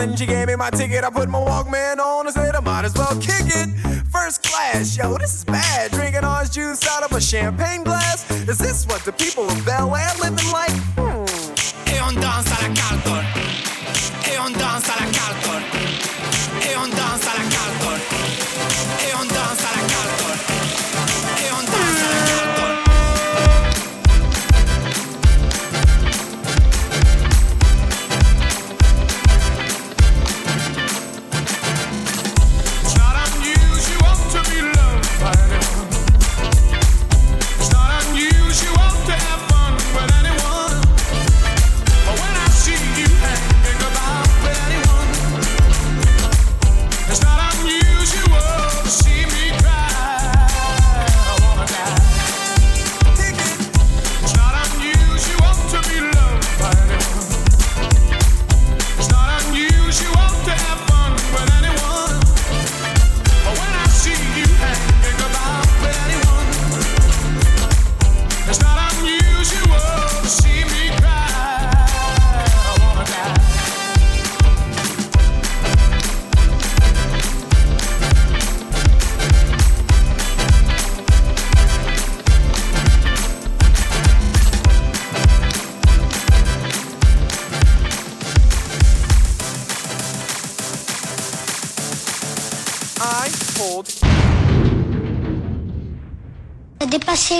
then she gave me my ticket. I put my Walkman on and said I might as well kick it. First class, yo, this is bad. Drinking orange juice out of a champagne glass. Is this what the people of Bel Air living like? Hmm. On.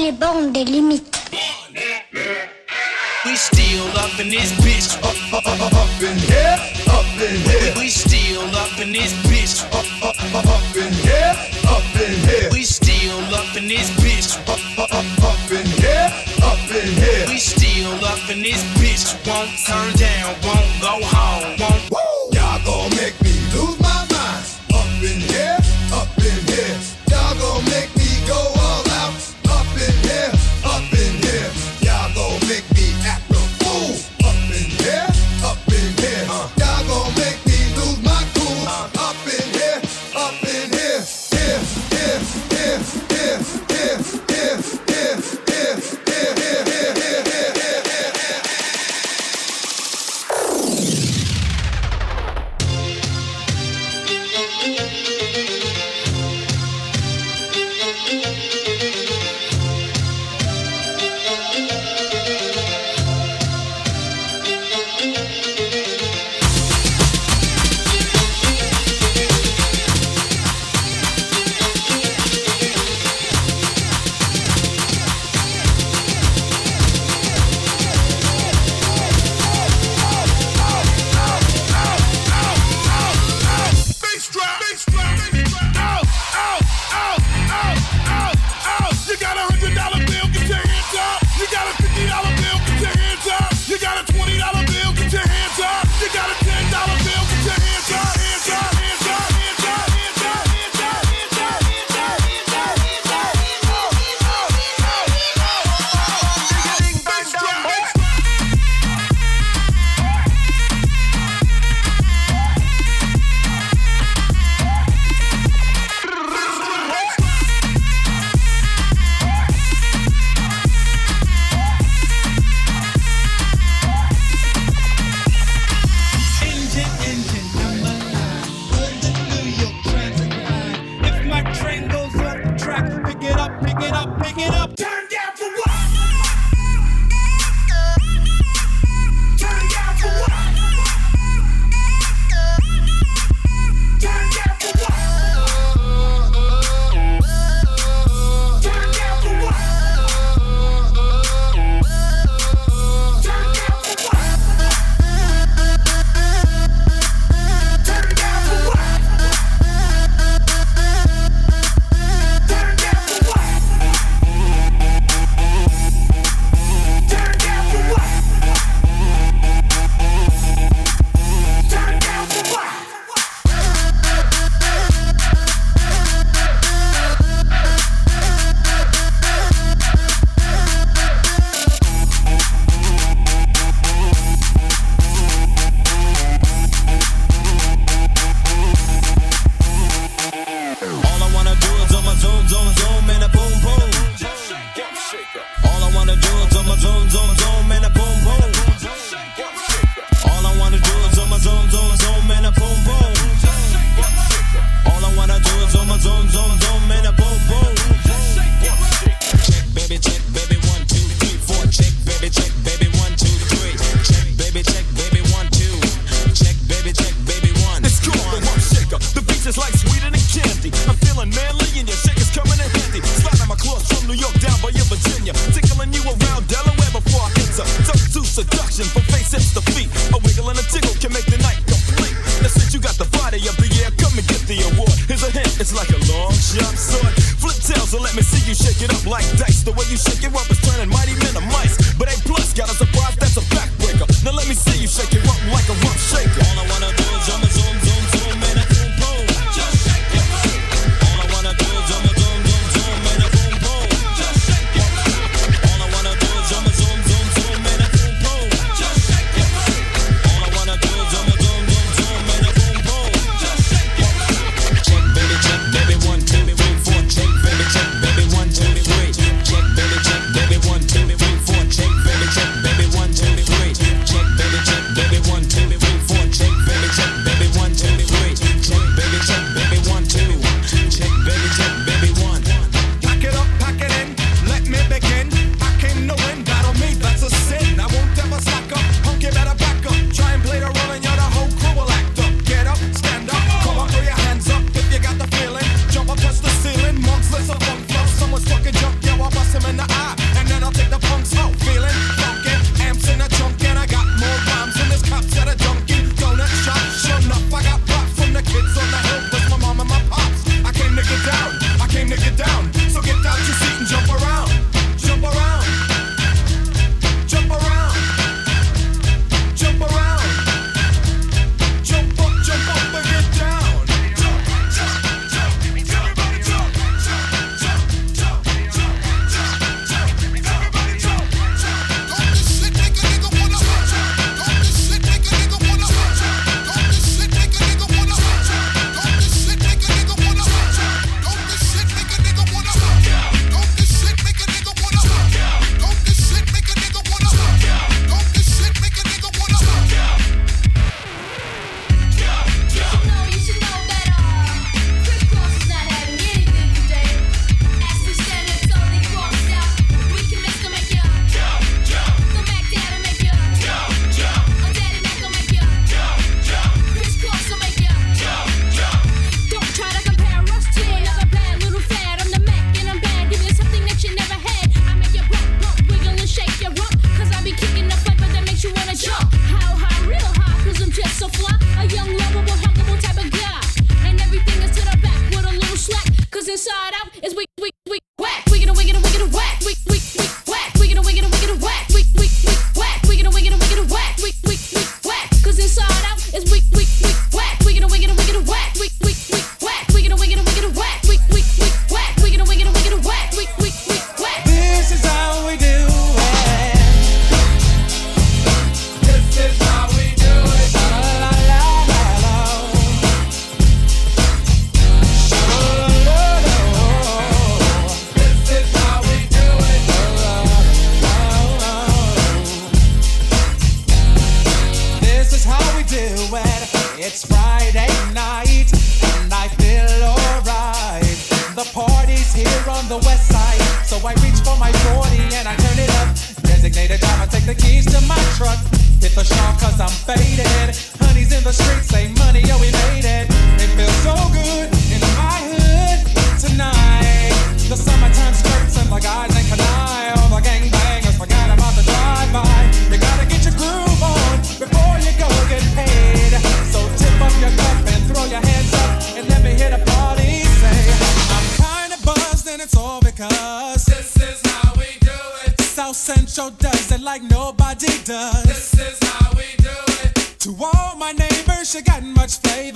Les bornes des limites. We still up in this bitch. Up, in here, up in here. We still up in this bitch. Up, in here, up in here. We still up in this bitch. Up, up, up in here, up in here. We still up in this bitch. Won't turn down, won't go home, won't.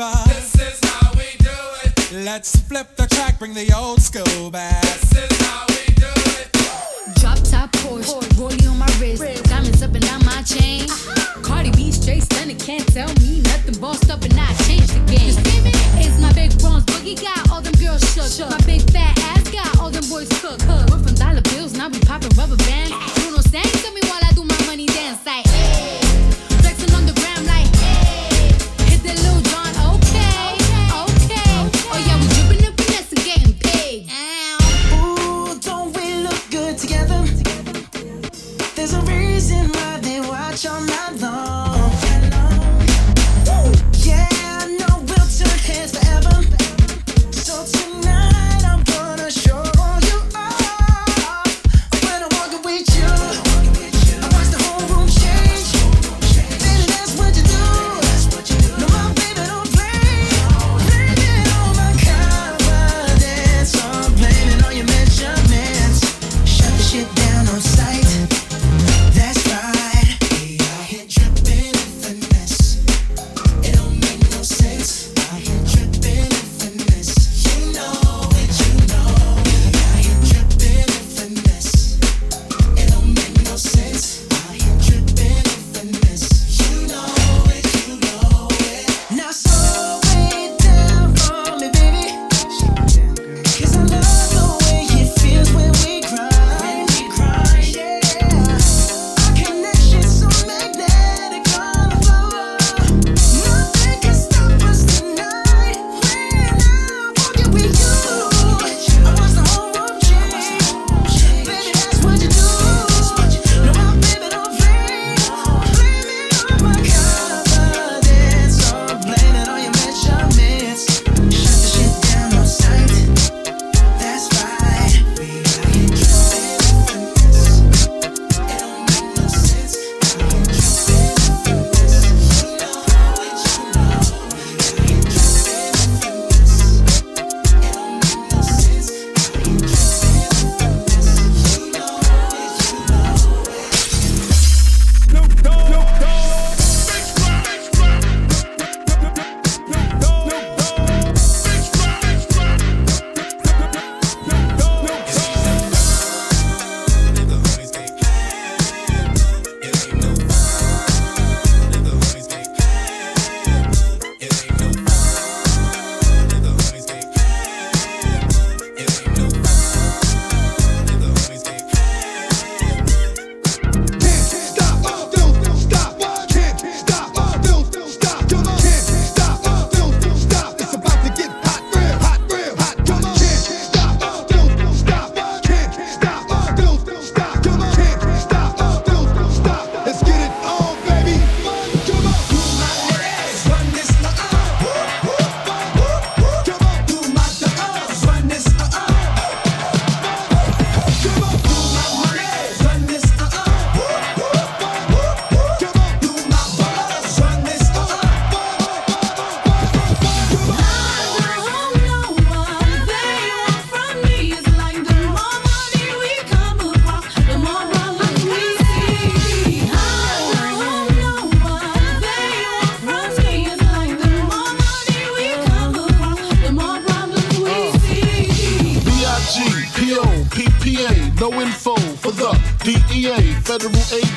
flavor. This is how we do it. Let's flip the track, bring the old school back. This is how we. There's a reason why they watch all night long.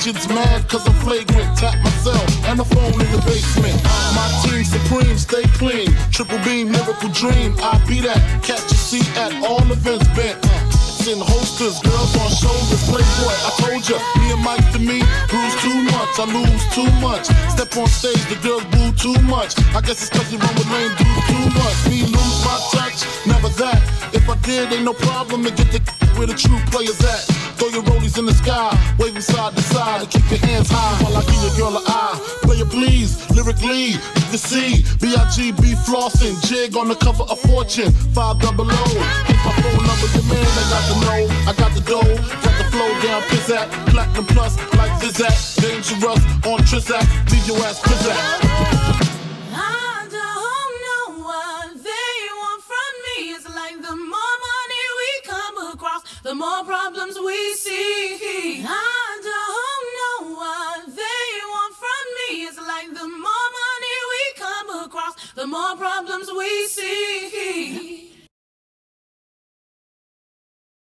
Agents mad cause I'm flagrant. Tap myself and the phone in the basement. My team supreme, stay clean. Triple beam, miracle dream. I be that. Catch a seat at all events bent. In holsters, girls on shoulders, playboy. I told ya, me and Mike to me, bruise too much, I lose too much. Step on stage, the girls boo too much. I guess it's cause you run with lame dudes too much. Me lose my touch, never that. If I did, ain't no problem to get the where the true players at. Throw your rollies in the sky, wave them side to side, and keep your hands high while I give your girl an eye. it please, lyrically, you can see B.I.G.B. flossing, jig on the cover of Fortune, five double O. Hit my phone number, your man, I got the know, I got the dough, got the flow down, pizzat, platinum plus, like Zizak, dangerous on Trizak, leave your ass pizzat. Sometimes we see I don't know what they want from me. It's like the more money we come across, the more problems we see.